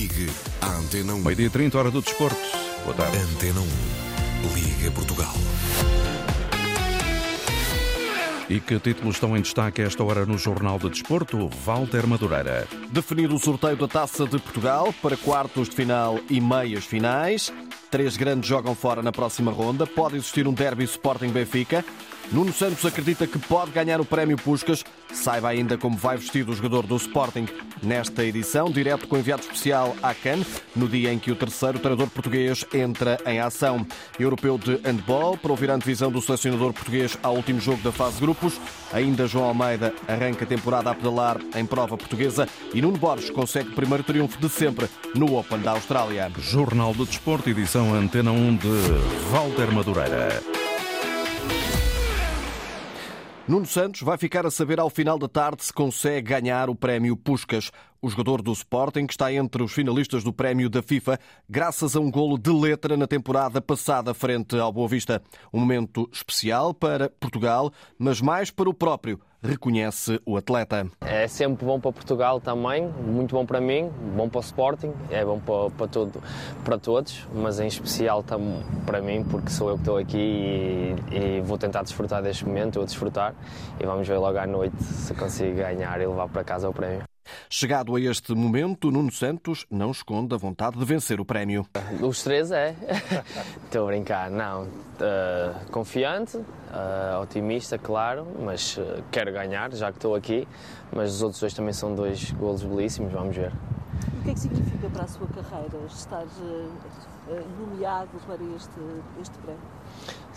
Ligue à Antena 1. Meio-dia 30, hora do desporto. Boa tarde. Antena 1. Liga Portugal. E que títulos estão em destaque a esta hora no Jornal de Desporto? Walter Madureira. Definido o sorteio da Taça de Portugal para quartos de final e meias finais. Três grandes jogam fora na próxima ronda. Pode existir um derby Sporting-Benfica. Nuno Santos acredita que pode ganhar o prémio Puscas. Saiba ainda como vai vestido o jogador do Sporting nesta edição, direto com enviado especial à CAN, no dia em que o terceiro treinador português entra em ação. Europeu de handball, para ouvir a antevisão do selecionador português ao último jogo da fase de grupos. Ainda João Almeida arranca a temporada a pedalar em prova portuguesa e Nuno Borges consegue o primeiro triunfo de sempre no Open da Austrália. Jornal de Desporto, edição Antena 1 de Walter Madureira. Nuno Santos vai ficar a saber ao final da tarde se consegue ganhar o prémio Puscas. O jogador do Sporting está entre os finalistas do prémio da FIFA graças a um golo de letra na temporada passada frente ao Boa Vista. Um momento especial para Portugal, mas mais para o próprio reconhece o atleta. É sempre bom para Portugal também, muito bom para mim, bom para o Sporting, é bom para, para, todo, para todos, mas em especial para mim, porque sou eu que estou aqui e, e vou tentar desfrutar deste momento, vou desfrutar e vamos ver logo à noite se consigo ganhar e levar para casa o prémio. Chegado a este momento, Nuno Santos não esconde a vontade de vencer o prémio. Os três é. Estou a brincar, não. Uh, confiante, uh, otimista, claro, mas uh, quero ganhar, já que estou aqui. Mas os outros dois também são dois golos belíssimos, vamos ver. O que é que significa para a sua carreira estar nomeado para este, este prémio?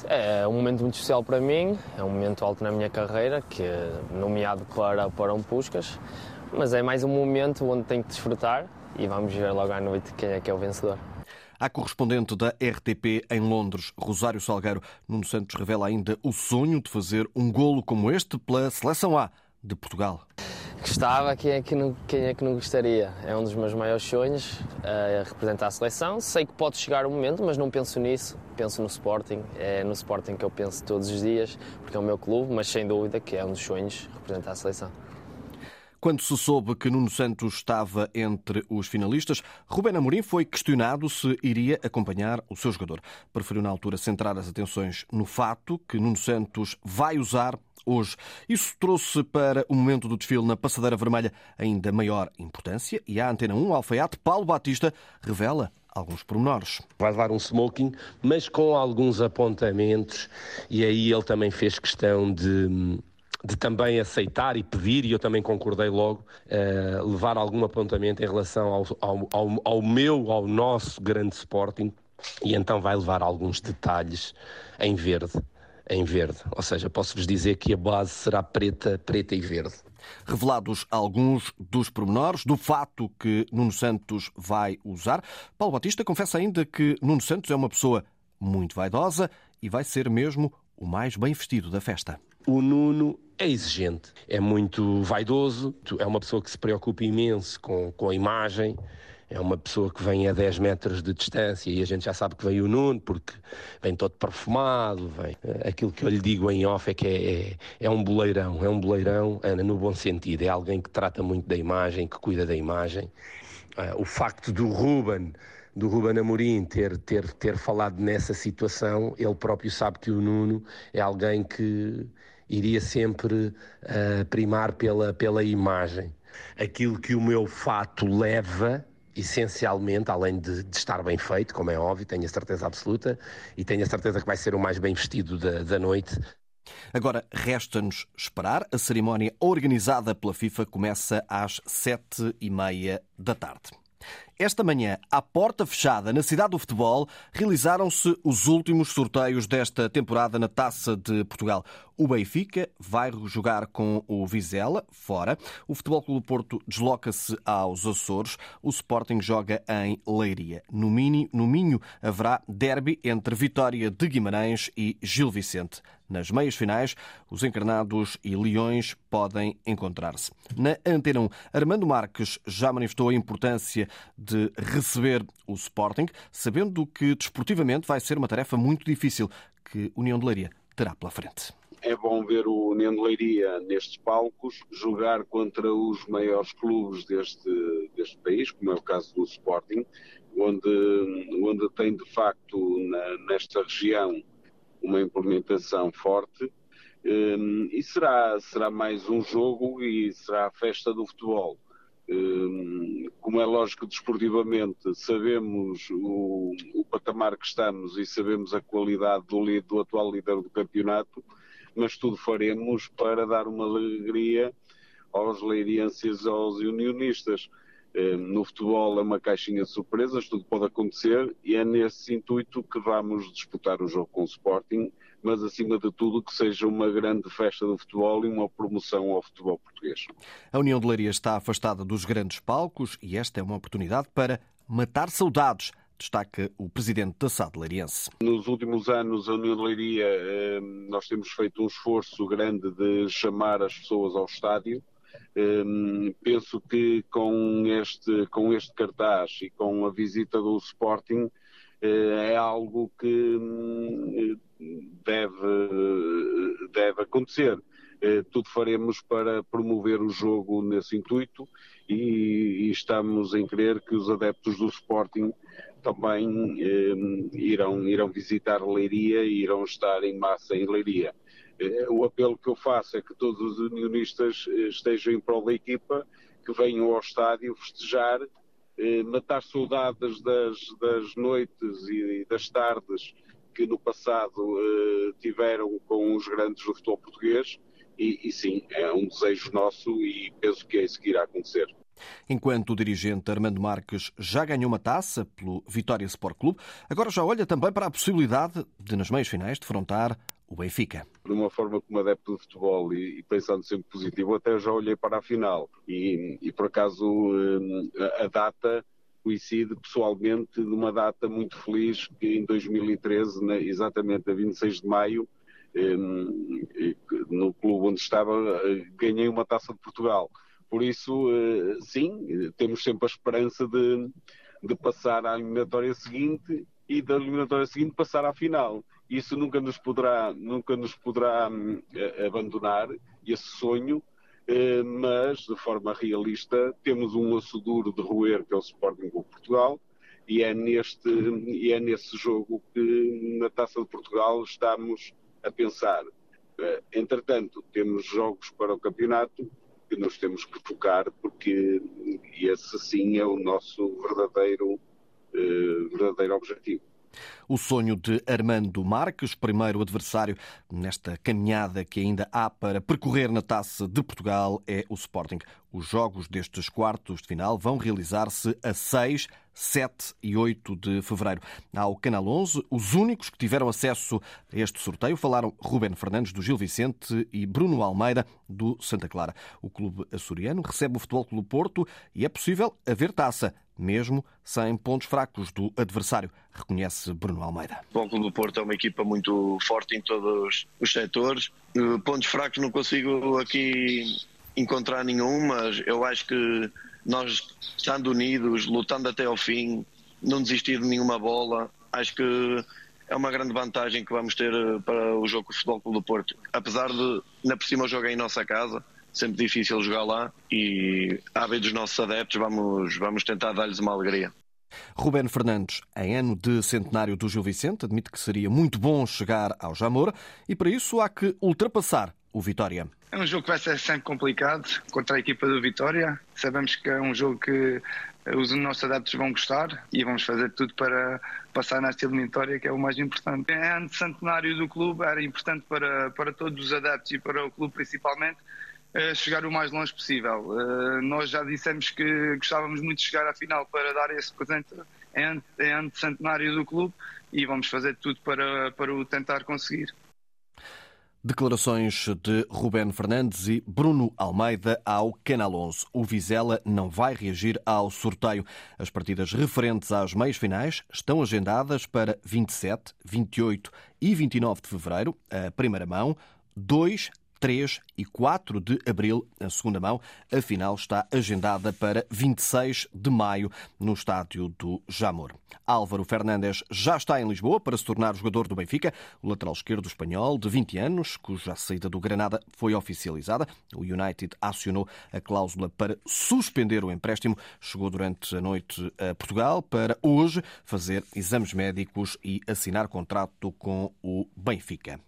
É um momento muito especial para mim, é um momento alto na minha carreira, que é nomeado para, para um Puscas mas é mais um momento onde tenho que desfrutar e vamos ver logo à noite quem é que é o vencedor. A correspondente da RTP em Londres, Rosário Salgueiro, Nuno Santos revela ainda o sonho de fazer um golo como este pela Seleção A de Portugal. Gostava, quem é que não, quem é que não gostaria? É um dos meus maiores sonhos, é representar a seleção. Sei que pode chegar o momento, mas não penso nisso. Penso no Sporting. É no Sporting que eu penso todos os dias, porque é o meu clube, mas sem dúvida que é um dos sonhos representar a seleção. Quando se soube que Nuno Santos estava entre os finalistas, Rubén Amorim foi questionado se iria acompanhar o seu jogador. Preferiu, na altura, centrar as atenções no fato que Nuno Santos vai usar hoje. Isso trouxe para o momento do desfile na Passadeira Vermelha ainda maior importância e a Antena 1, Alfaiate, Paulo Batista, revela alguns pormenores. Vai levar um smoking, mas com alguns apontamentos, e aí ele também fez questão de de também aceitar e pedir, e eu também concordei logo, uh, levar algum apontamento em relação ao, ao, ao, ao, meu, ao nosso grande Sporting, e então vai levar alguns detalhes em verde. Em verde, ou seja, posso-vos dizer que a base será preta, preta e verde. Revelados alguns dos pormenores do fato que Nuno Santos vai usar, Paulo Batista confessa ainda que Nuno Santos é uma pessoa muito vaidosa e vai ser mesmo o mais bem vestido da festa. O Nuno é exigente, é muito vaidoso, é uma pessoa que se preocupa imenso com, com a imagem, é uma pessoa que vem a 10 metros de distância e a gente já sabe que vem o Nuno porque vem todo perfumado, vem. Eh, aquilo que eu lhe digo em off é que é, é, é um boleirão, é um boleirão Ana, no bom sentido, é alguém que trata muito da imagem, que cuida da imagem. Uh, o facto do Ruben do Ruben Amorim ter, ter, ter falado nessa situação, ele próprio sabe que o Nuno é alguém que iria sempre uh, primar pela, pela imagem. Aquilo que o meu fato leva, essencialmente, além de, de, estar bem feito, como é óbvio, tenho a certeza absoluta, e tenho a certeza que vai ser o mais bem vestido da, da noite. Agora resta-nos esperar. A cerimónia organizada pela FIFA começa às sete e meia da tarde. Esta manhã, à porta fechada, na cidade do futebol, realizaram-se os últimos sorteios desta temporada na Taça de Portugal. O Benfica vai jogar com o Vizela, fora. O Futebol Clube Porto desloca-se aos Açores. O Sporting joga em Leiria. No, Mini, no Minho haverá derby entre Vitória de Guimarães e Gil Vicente. Nas meias finais, os encarnados e leões podem encontrar-se. Na Antena 1, Armando Marques já manifestou a importância de receber o Sporting, sabendo que desportivamente vai ser uma tarefa muito difícil que União de Leiria terá pela frente. é bom ver o União de Leiria nestes palcos jogar contra os maiores clubes deste, deste país, como é o caso do Sporting, onde, onde tem de facto na, nesta região uma implementação forte. Um, e será, será mais um jogo e será a festa do futebol. Um, como é lógico, desportivamente, sabemos o, o, patamar que estamos e sabemos a qualidade do, do atual líder do campeonato, mas tudo faremos para dar uma alegria aos leirienses e aos unionistas. No futebol é uma caixinha de surpresas, tudo pode acontecer e é nesse intuito que vamos disputar o jogo com o Sporting, mas acima de tudo que seja uma grande festa do futebol e uma promoção ao futebol português. A União de Leiria está afastada dos grandes palcos e esta é uma oportunidade para matar saudades destaca o presidente da SAD Leiriense. Nos últimos anos, a União de Leiria, nós temos feito um esforço grande de chamar as pessoas ao estádio um, penso que com este, com este cartaz e com a visita do Sporting uh, é algo que um, deve, deve acontecer. Uh, tudo faremos para promover o jogo nesse intuito e, e, estamos em crer que os adeptos do Sporting também um, irão, irão visitar Leiria e irão estar em massa em Leiria. Eh, o apelo que eu faço é que todos os unionistas eh, estejam em prol da equipa, que venham ao estádio festejar, eh, matar saudades das, das noites e das tardes que no passado tiveram com os grandes do futebol português. E, e sim, é um desejo nosso e penso que é isso que irá acontecer. Enquanto o dirigente Armando Marques já ganhou uma taça pelo Vitória Sport Clube, agora já olha também para a possibilidade de, nas meias finais, defrontar o Benfica. De uma forma como adepto de futebol e, e, pensando sempre positivo, até já olhei para a final e, e por acaso hum, a, data coincide pessoalmente numa data muito feliz que em 2013, exatamente a 26 de maio, hum, no clube onde estava, eh, ganhei uma taça de Portugal. Por isso, eh, sim, temos sempre a esperança de, de passar à eliminatória seguinte e da eliminatória seguinte passar à final isso nunca nos poderá, nunca nos poderá hum, abandonar, esse sonho, eh, mas de forma realista temos um osso duro de roer que é o Sporting Clube Portugal e é, neste, e é nesse jogo que na Taça de Portugal estamos a pensar. Eh, entretanto, temos jogos para o campeonato que nos temos que focar porque esse sim é o nosso verdadeiro, eh, verdadeiro objetivo. O sonho de Armando Marques, primeiro adversário nesta caminhada que ainda há para percorrer na Taça de Portugal, é o Sporting. Os jogos destes quartos de final vão realizar-se a 6, 7 e 8 de fevereiro. Ao Canal 11, os únicos que tiveram acesso a este sorteio falaram Ruben Fernandes, do Gil Vicente, e Bruno Almeida, do Santa Clara. O clube açoriano recebe o Futebol Clube Porto e é possível haver taça mesmo sem pontos fracos do adversário, reconhece Bruno Almeida. O Clube do Porto é uma equipa muito forte em todos os setores. Eh, pontos fracos não consigo aqui encontrar nenhum, mas eu acho que nós, estando unidos, lutando até ao fim, não desistir de nenhuma bola, acho que é uma grande vantagem que vamos ter eh, para o jogo com o Futebol Clube do Porto. Apesar de, na por cima, jogo é em nossa casa, sempre difícil jogar lá e, à vez dos nossos adeptos, vamos, vamos tentar dar-lhes uma alegria. Ruben Fernandes, em ano de centenário do Gil Vicente, admite que seria muito bom chegar ao Jamor e para isso há que ultrapassar o Vitória. É um jogo que vai ser sempre complicado contra a equipa do Vitória. Sabemos que é um jogo que os nossos adeptos vão gostar e vamos fazer tudo para passar nesta eliminatória, que é o mais importante. É ano centenário do clube, era importante para, para todos os adeptos e para o clube principalmente chegar o mais longe possível. Uh, nós já dissemos que gostávamos muito de chegar à final para dar esse presente em, em centenário do clube e vamos fazer tudo para, para o tentar conseguir. Declarações de Ruben Fernandes e Bruno Almeida ao Canal 11. O Vizela não vai reagir ao sorteio. As partidas referentes às meias finais estão agendadas para 27, 28 e 29 de fevereiro, a primeira mão, 2, 3 e 4 de abril, a segunda mão. A final está agendada para 26 de maio no estádio do Jamor. Álvaro Fernandes já está em Lisboa para se tornar jogador do Benfica. O lateral esquerdo espanhol, de 20 anos, cuja saída do Granada foi oficializada. O United acionou a cláusula para suspender o empréstimo. Chegou durante a noite a Portugal para hoje fazer exames médicos e assinar contrato com o Benfica.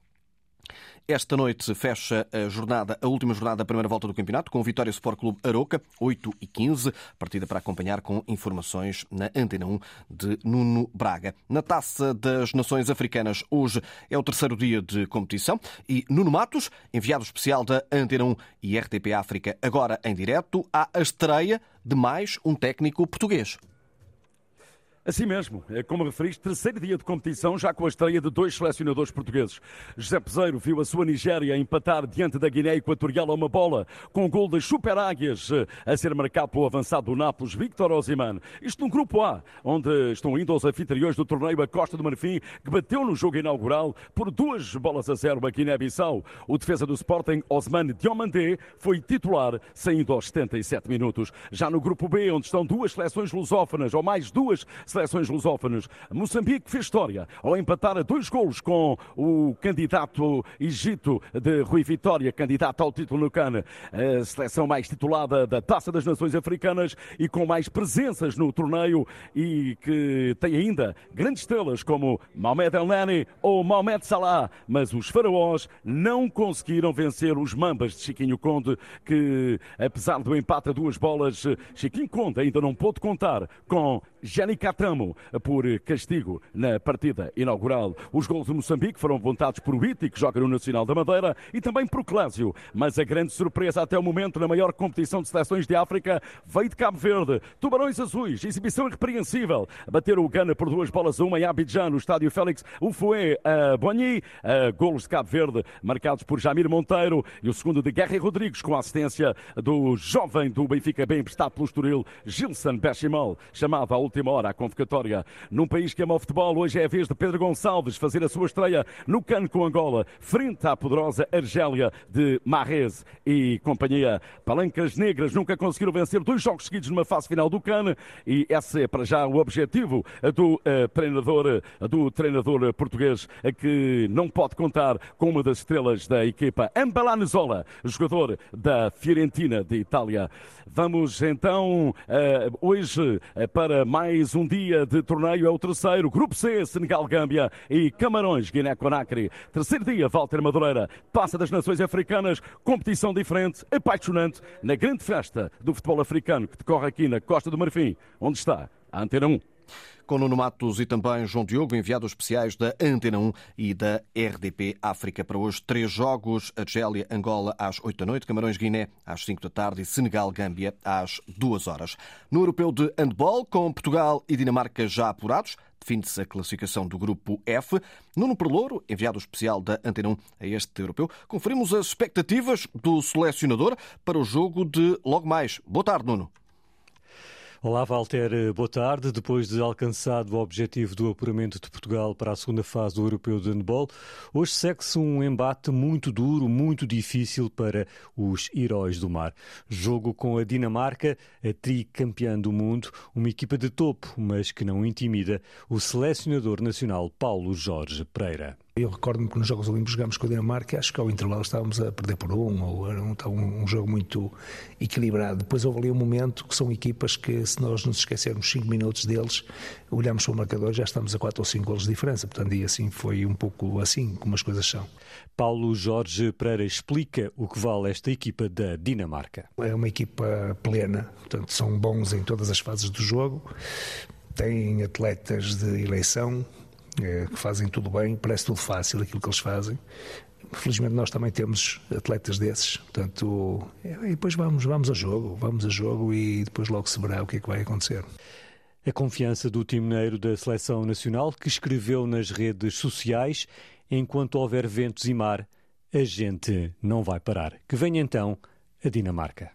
Esta noite fecha a jornada, a última jornada da primeira volta do campeonato, com o Vitória Sport Clube Aroca, 8 e 15, partida para acompanhar com informações na Antena 1 de Nuno Braga. Na Taça das Nações Africanas, hoje é o terceiro dia de competição e Nuno Matos, enviado especial da Antena 1 e RTP África, agora em direto, há a estreia de mais um técnico português. Assim mesmo, é como referiste, terceiro dia de competição, já com a estreia de dois selecionadores portugueses. José Peseiro viu a sua Nigéria empatar diante da Guiné Equatorial a uma bola, com o gol das Super Águias eh, a ser marcado pelo avançado do Nápoles, Victor Osimhen. Isto no Grupo A, onde estão indo os anfitriões do torneio a Costa do Marfim, que bateu no jogo inaugural por duas bolas a zero a Guiné-Bissau. O defesa do Sporting, Osman Diomandé, foi titular, saindo aos 77 minutos. Já no Grupo B, onde estão duas seleções lusófonas, ou mais duas seleções lusófonas. Moçambique fez história ao empatar a dois golos com o candidato Egito de Rui Vitória, candidato ao título no CAN, a seleção mais titulada da Taça das Nações Africanas e com mais presenças no torneio e que tem ainda grandes estrelas como Mohamed El Nani ou Mohamed Salah, mas os faraós não conseguiram vencer os Mambas de Chiquinho Conde, que apesar do empate a duas bolas, Chiquinho Conde ainda não pôde contar com Jani Por castigo na partida inaugural. Os gols de Moçambique foram apontados por Witty, que joga no Nacional da Madeira, e também por Clésio. Mas a grande surpresa até o momento na maior competição de seleções de África veio de Cabo Verde. Tubarões Azuis, exibição irrepreensível. Bateram o Gana por duas bolas a uma em Abidjan, no estádio Félix Ufoué a Bonny. Golos de Cabo Verde marcados por Jamir Monteiro e o segundo de Guerra Rodrigues com a assistência do jovem do Benfica bem emprestado pelo Estoril, Gilson Bechamel, chamado à última hora à convocatória. Num país que ama o futebol, hoje é a vez de Pedro Gonçalves fazer a sua estreia no cano com Angola, frente à poderosa Argélia de Marrez e companhia. Palancas Negras nunca conseguiram vencer dois jogos seguidos numa fase final do CAN e esse é para já o objetivo do uh, treinador, do treinador português que não pode contar com uma das estrelas da equipa, Ambalanezola, jogador da Fiorentina de Itália. Vamos então uh, hoje uh, para mais um dia de torneio. É o terceiro. Grupo C, Senegal-Gâmbia e Camarões, Guiné-Conakry. Terceiro dia, Walter Madureira. Passa das Nações Africanas. Competição diferente, apaixonante, na grande festa do futebol africano que decorre aqui na Costa do Marfim, onde está a Antena 1 com Nuno Matos e também João Diogo, enviados especiais da Antena 1 e da RDP África. Para hoje, três jogos: Argélia, Angola às 8 da noite, Camarões, Guiné às 5 da tarde e Senegal, Gâmbia às 2 horas. No Europeu de Handball, com Portugal e Dinamarca já apurados, define-se a classificação do grupo F. Nuno Perlouro, enviado especial da Antena 1 a este europeu, conferimos as expectativas do selecionador para o jogo de logo mais. Boa tarde, Nuno. Olá, Walter, boa tarde. Depois de alcançado o objetivo do apuramento de Portugal para a segunda fase do Europeu de Handball, hoje segue-se um embate muito duro, muito difícil para os heróis do mar. Jogo com a Dinamarca, a tricampeã do mundo, uma equipa de topo, mas que não intimida o selecionador nacional Paulo Jorge Pereira. Eu recordo-me que nos Jogos Olímpicos jogámos com a Dinamarca, acho que ao intervalo estávamos a perder por um, ou era um, um, um, jogo muito equilibrado. Depois houve ali um momento que são equipas que, se nós nos esquecermos 5 minutos deles, olhamos para o marcador já estamos a 4 ou 5 golos de diferença. Portanto, e assim foi um pouco assim como as coisas são. Paulo Jorge Pereira explica o que vale esta equipa da Dinamarca. É uma equipa plena, portanto, são bons em todas as fases do jogo, têm atletas de eleição que fazem tudo bem, parece tudo fácil aquilo que eles fazem. Felizmente nós também temos atletas desses, portanto, é, e depois vamos, vamos a jogo, vamos a jogo e depois logo se verá o que é que vai acontecer. A confiança do timoneiro da Seleção Nacional que escreveu nas redes sociais enquanto houver ventos e mar, a gente não vai parar. Que venha então a Dinamarca.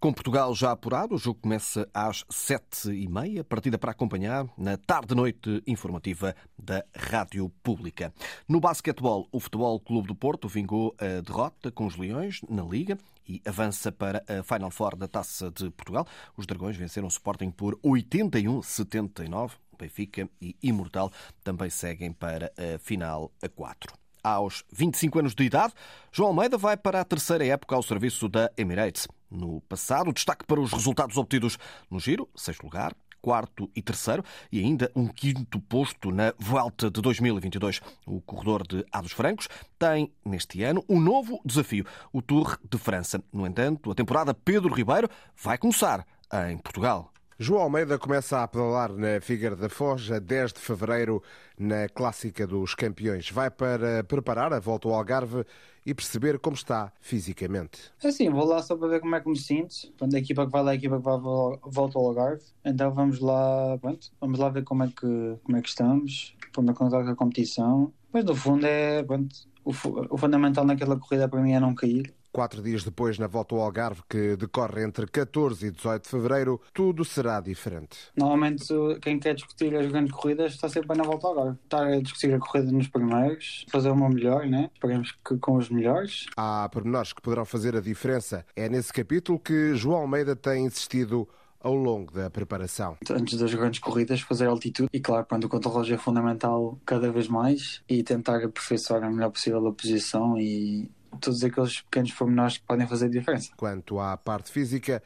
Com Portugal já apurado, o jogo começa às sete e meia, partida para acompanhar na tarde-noite informativa da Rádio Pública. No basquetebol, o Futebol Clube do Porto vingou a derrota com os Leões na Liga e avança para a Final Four da Taça de Portugal. Os Dragões venceram o Sporting por 81-79. Benfica e Imortal também seguem para a final a 4 aos 25 anos de idade, João Almeida vai para a terceira época ao serviço da Emirates. No passado, destaque para os resultados obtidos no Giro, sexto lugar, quarto e terceiro, e ainda um quinto posto na Vuelta de 2022. O corredor de Ados Francos tem, neste ano, um novo desafio, o Tour de França. No entanto, a temporada Pedro Ribeiro vai começar em Portugal. João Almeida começa a pedalar na Figueira da Foz a 10 de fevereiro na Clássica dos Campeões. Vai para preparar a volta ao Algarve e perceber como está fisicamente. É assim, vou lá só para ver como é que me sinto. Quando a equipa que vai lá, a equipa que vai volta ao Algarve. Então vamos lá, pronto, vamos lá ver como é que, como é que estamos, como é que está a competição. Mas no fundo é, pronto, o, o fundamental naquela corrida para mim é não cair Quatro dias depois, na volta ao Algarve, que decorre entre 14 e 18 de fevereiro, tudo será diferente. Normalmente, quem quer discutir as grandes corridas está sempre na volta ao Algarve. Está a discutir a corrida nos primeiros, fazer uma melhor, né? Esperemos que com os melhores. Há pormenores que poderão fazer a diferença. É nesse capítulo que João Almeida tem insistido ao longo da preparação. Antes das grandes corridas, fazer altitude e, claro, quando o controle é fundamental cada vez mais e tentar aperfeiçoar a melhor possível a posição e todos aqueles pequenos pormenores que podem fazer diferença. Quanto à parte física,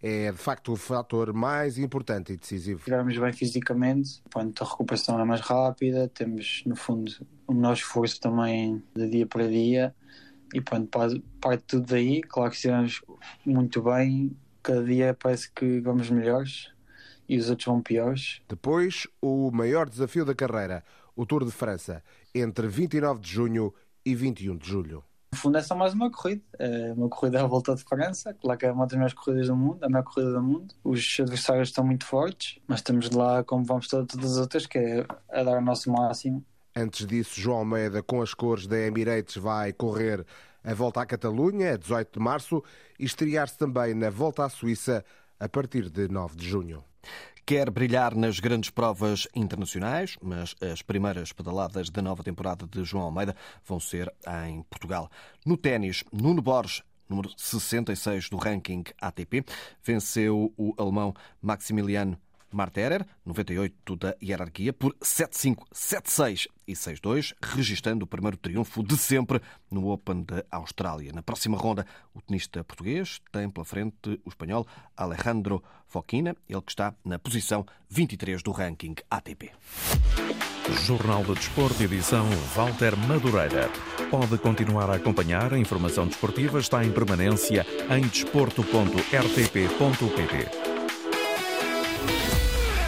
é de facto o fator mais importante e decisivo. Estivermos bem fisicamente, a recuperação é mais rápida, temos no fundo o menor esforço também de dia para dia e pronto, parte tudo daí. Claro que estivemos muito bem, cada dia parece que vamos melhores e os outros vão piores. Depois, o maior desafio da carreira, o Tour de França, entre 29 de junho e 21 de julho. No fundo é só mais uma corrida, é uma corrida à volta de França, claro que é uma das melhores corridas do mundo, a melhor corrida do mundo. Os adversários estão muito fortes, mas estamos lá como vamos todas as outras, que é a dar o nosso máximo. Antes disso, João Almeida, com as cores da Emirates, vai correr a volta à Catalunha, a 18 de março, e estrear-se também na volta à Suíça, a partir de 9 de junho. Quer brilhar nas grandes provas internacionais, mas as primeiras pedaladas da nova temporada de João Almeida vão ser em Portugal. No ténis, Nuno Borges número 66 do ranking ATP, venceu o alemão Maximiliano Marterer, 98 da hierarquia, por 7-5, 7-6 e 6-2, registando o primeiro triunfo de sempre no Open da Austrália. Na próxima ronda, o tenista português tem pela frente o espanhol Alejandro Foquina, ele que está na posição 23 do ranking ATP. Jornal de Desporto, edição Walter Madureira. Pode continuar a acompanhar a informação desportiva, está em permanência em desporto.rtp.pt.